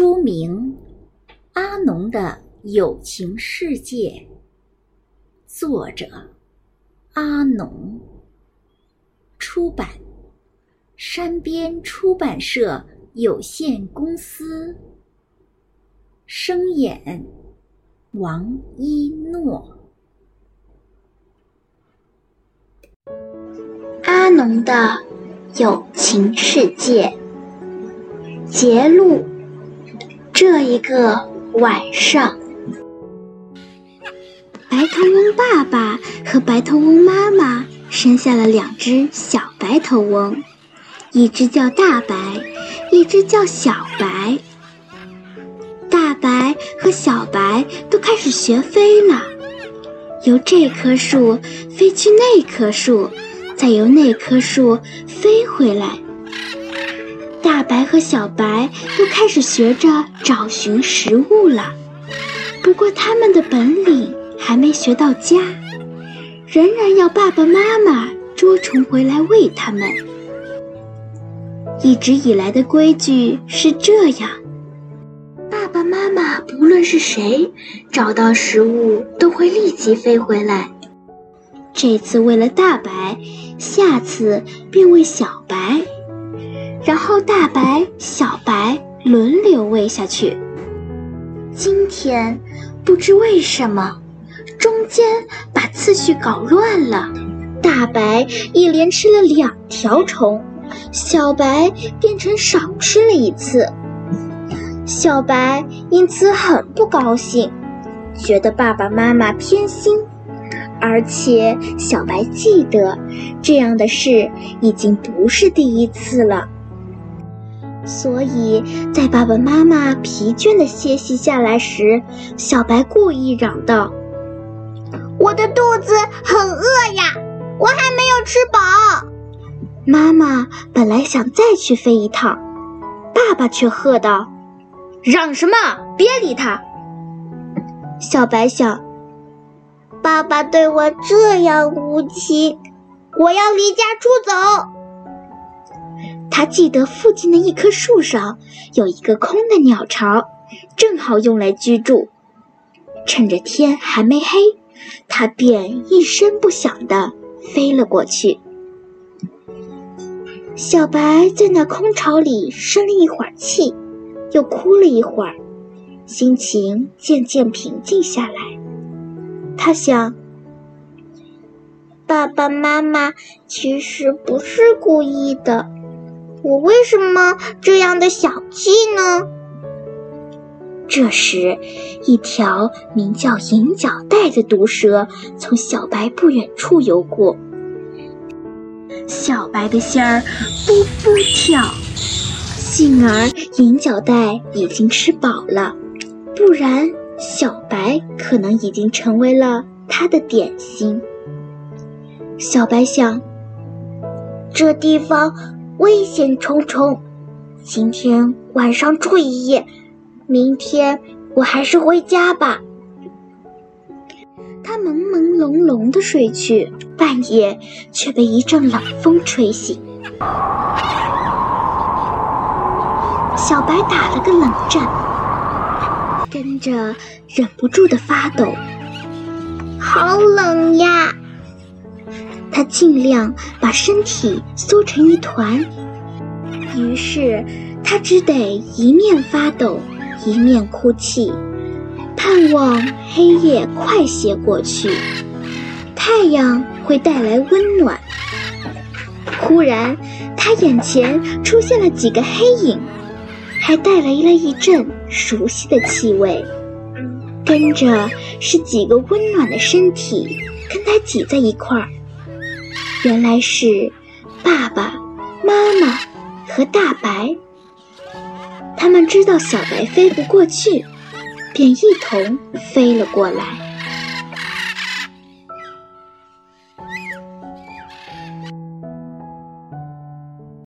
书名《阿农的友情世界》，作者阿农，出版山边出版社有限公司，声演王一诺。阿农的友情世界，节录。这一个晚上，白头翁爸爸和白头翁妈妈生下了两只小白头翁，一只叫大白，一只叫小白。大白和小白都开始学飞了，由这棵树飞去那棵树，再由那棵树飞回来。大白和小白都开始学着找寻食物了，不过他们的本领还没学到家，仍然要爸爸妈妈捉虫回来喂他们。一直以来的规矩是这样：爸爸妈妈不论是谁找到食物，都会立即飞回来。这次喂了大白，下次便喂小白。然后大白、小白轮流喂下去。今天不知为什么，中间把次序搞乱了。大白一连吃了两条虫，小白变成少吃了一次。小白因此很不高兴，觉得爸爸妈妈偏心。而且小白记得，这样的事已经不是第一次了。所以在爸爸妈妈疲倦的歇息下来时，小白故意嚷道：“我的肚子很饿呀，我还没有吃饱。”妈妈本来想再去飞一趟，爸爸却喝道：“嚷什么？别理他！”小白想：“爸爸对我这样无情，我要离家出走。”他记得附近的一棵树上有一个空的鸟巢，正好用来居住。趁着天还没黑，他便一声不响地飞了过去。小白在那空巢里生了一会儿气，又哭了一会儿，心情渐渐平静下来。他想：爸爸妈妈其实不是故意的。我为什么这样的小气呢？这时，一条名叫银角带的毒蛇从小白不远处游过。小白的心儿噗噗跳，幸而银角带已经吃饱了，不然小白可能已经成为了他的点心。小白想，这地方。危险重重，今天晚上住一夜，明天我还是回家吧。他朦朦胧胧的睡去，半夜却被一阵冷风吹醒。小白打了个冷战，跟着忍不住的发抖，好冷呀！他尽量把身体缩成一团，于是他只得一面发抖，一面哭泣，盼望黑夜快些过去，太阳会带来温暖。忽然，他眼前出现了几个黑影，还带来了一阵熟悉的气味，跟着是几个温暖的身体跟他挤在一块儿。原来是爸爸妈妈和大白，他们知道小白飞不过去，便一同飞了过来。